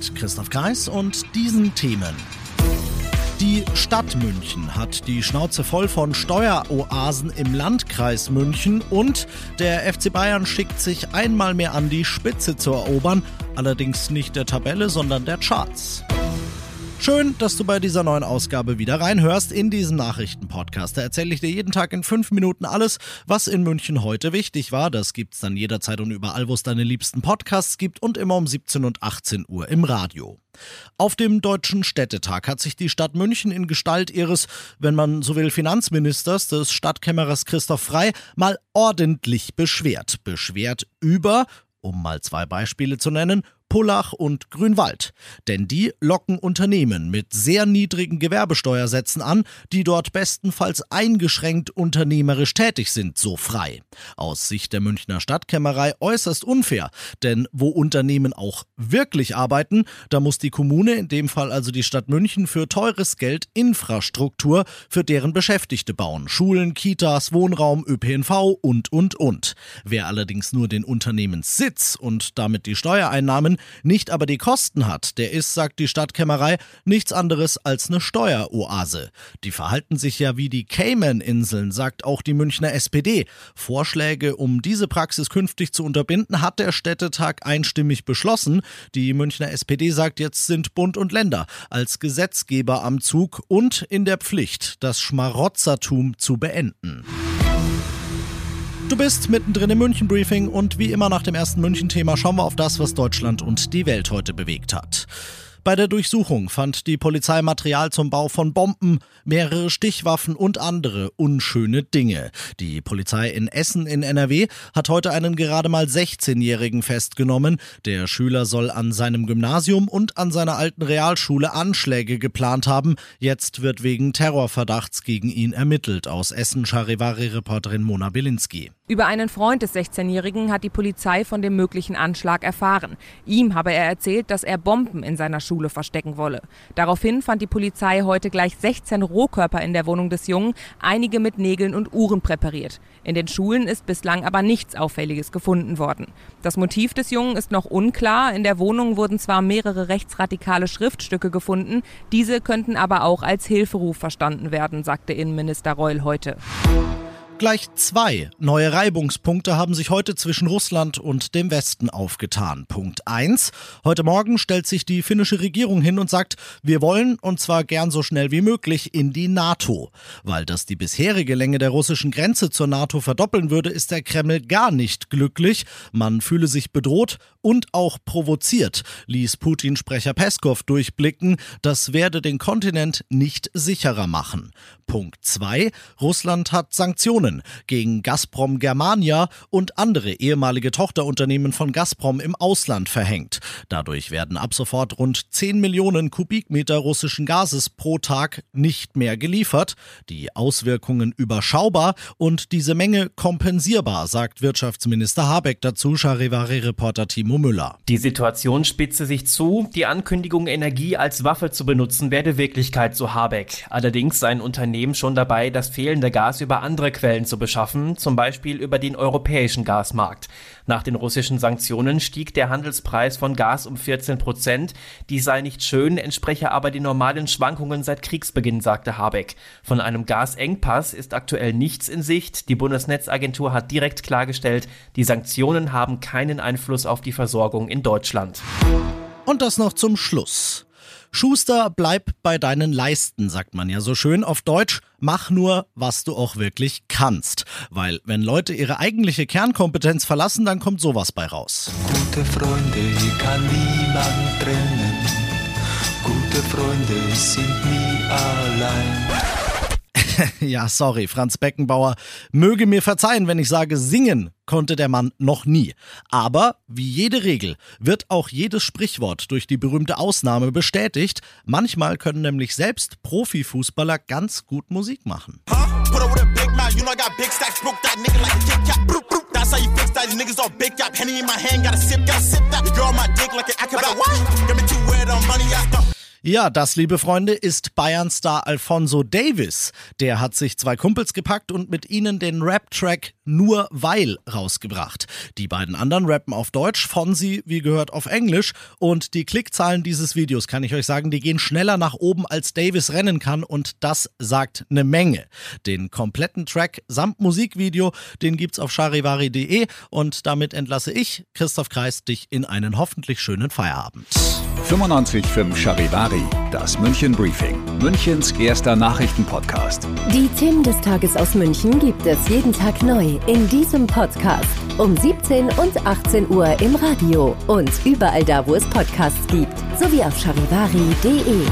Mit Christoph Kreis und diesen Themen. Die Stadt München hat die Schnauze voll von Steueroasen im Landkreis München und der FC Bayern schickt sich einmal mehr an, die Spitze zu erobern, allerdings nicht der Tabelle, sondern der Charts. Schön, dass du bei dieser neuen Ausgabe wieder reinhörst in diesem Nachrichtenpodcast. Da erzähle ich dir jeden Tag in fünf Minuten alles, was in München heute wichtig war. Das gibt's dann jederzeit und überall, wo es deine liebsten Podcasts gibt und immer um 17 und 18 Uhr im Radio. Auf dem Deutschen Städtetag hat sich die Stadt München in Gestalt ihres, wenn man so will, Finanzministers, des Stadtkämmerers Christoph Frei, mal ordentlich beschwert. Beschwert über, um mal zwei Beispiele zu nennen, Pullach und Grünwald. Denn die locken Unternehmen mit sehr niedrigen Gewerbesteuersätzen an, die dort bestenfalls eingeschränkt unternehmerisch tätig sind, so frei. Aus Sicht der Münchner Stadtkämmerei äußerst unfair, denn wo Unternehmen auch wirklich arbeiten, da muss die Kommune, in dem Fall also die Stadt München, für teures Geld Infrastruktur für deren Beschäftigte bauen. Schulen, Kitas, Wohnraum, ÖPNV und, und, und. Wer allerdings nur den Unternehmenssitz und damit die Steuereinnahmen nicht aber die Kosten hat, der ist, sagt die Stadtkämmerei, nichts anderes als eine Steueroase. Die verhalten sich ja wie die Cayman-Inseln, sagt auch die Münchner SPD. Vorschläge, um diese Praxis künftig zu unterbinden, hat der Städtetag einstimmig beschlossen. Die Münchner SPD sagt, jetzt sind Bund und Länder als Gesetzgeber am Zug und in der Pflicht, das Schmarotzertum zu beenden. Du bist mittendrin im München-Briefing und wie immer nach dem ersten München-Thema schauen wir auf das, was Deutschland und die Welt heute bewegt hat. Bei der Durchsuchung fand die Polizei Material zum Bau von Bomben, mehrere Stichwaffen und andere unschöne Dinge. Die Polizei in Essen in NRW hat heute einen gerade mal 16-Jährigen festgenommen. Der Schüler soll an seinem Gymnasium und an seiner alten Realschule Anschläge geplant haben. Jetzt wird wegen Terrorverdachts gegen ihn ermittelt. Aus Essen Charivari-Reporterin Mona Bilinski. Über einen Freund des 16-Jährigen hat die Polizei von dem möglichen Anschlag erfahren. Ihm habe er erzählt, dass er Bomben in seiner Schule verstecken wolle. Daraufhin fand die Polizei heute gleich 16 Rohkörper in der Wohnung des Jungen, einige mit Nägeln und Uhren präpariert. In den Schulen ist bislang aber nichts Auffälliges gefunden worden. Das Motiv des Jungen ist noch unklar. In der Wohnung wurden zwar mehrere rechtsradikale Schriftstücke gefunden, diese könnten aber auch als Hilferuf verstanden werden, sagte Innenminister Reul heute. Gleich zwei neue Reibungspunkte haben sich heute zwischen Russland und dem Westen aufgetan. Punkt eins: Heute Morgen stellt sich die finnische Regierung hin und sagt, wir wollen, und zwar gern so schnell wie möglich, in die NATO. Weil das die bisherige Länge der russischen Grenze zur NATO verdoppeln würde, ist der Kreml gar nicht glücklich. Man fühle sich bedroht und auch provoziert, ließ Putin-Sprecher Peskov durchblicken. Das werde den Kontinent nicht sicherer machen. Punkt zwei: Russland hat Sanktionen Sanktionen gegen Gazprom Germania und andere ehemalige Tochterunternehmen von Gazprom im Ausland verhängt. Dadurch werden ab sofort rund 10 Millionen Kubikmeter russischen Gases pro Tag nicht mehr geliefert. Die Auswirkungen überschaubar und diese Menge kompensierbar, sagt Wirtschaftsminister Habeck dazu, Charivari-Reporter Timo Müller. Die Situation spitze sich zu. Die Ankündigung, Energie als Waffe zu benutzen, werde Wirklichkeit, so Habeck. Allerdings seien Unternehmen schon dabei, das fehlende Gas über andere Quellen Quellen zu beschaffen, zum Beispiel über den europäischen Gasmarkt. Nach den russischen Sanktionen stieg der Handelspreis von Gas um 14 Prozent. Dies sei nicht schön, entspreche aber den normalen Schwankungen seit Kriegsbeginn, sagte Habeck. Von einem Gasengpass ist aktuell nichts in Sicht. Die Bundesnetzagentur hat direkt klargestellt, die Sanktionen haben keinen Einfluss auf die Versorgung in Deutschland. Und das noch zum Schluss. Schuster, bleib bei deinen Leisten, sagt man ja so schön auf Deutsch. Mach nur, was du auch wirklich kannst. Weil wenn Leute ihre eigentliche Kernkompetenz verlassen, dann kommt sowas bei raus. Gute Freunde kann niemand trennen. Gute Freunde sind nie allein. ja, sorry, Franz Beckenbauer. Möge mir verzeihen, wenn ich sage, singen konnte der Mann noch nie. Aber wie jede Regel wird auch jedes Sprichwort durch die berühmte Ausnahme bestätigt. Manchmal können nämlich selbst Profifußballer ganz gut Musik machen. Ja, das, liebe Freunde, ist Bayern-Star Alfonso Davis. Der hat sich zwei Kumpels gepackt und mit ihnen den Rap-Track Nur Weil rausgebracht. Die beiden anderen rappen auf Deutsch, Fonsi, wie gehört, auf Englisch. Und die Klickzahlen dieses Videos, kann ich euch sagen, die gehen schneller nach oben, als Davis rennen kann. Und das sagt eine Menge. Den kompletten Track samt Musikvideo, den gibt's auf charivari.de. Und damit entlasse ich, Christoph Kreis, dich in einen hoffentlich schönen Feierabend. 95.5 Charivari, das München Briefing, Münchens erster Nachrichtenpodcast. Die Themen des Tages aus München gibt es jeden Tag neu in diesem Podcast. Um 17 und 18 Uhr im Radio und überall da, wo es Podcasts gibt. Sowie auf charivari.de.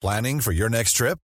Planning for your next trip?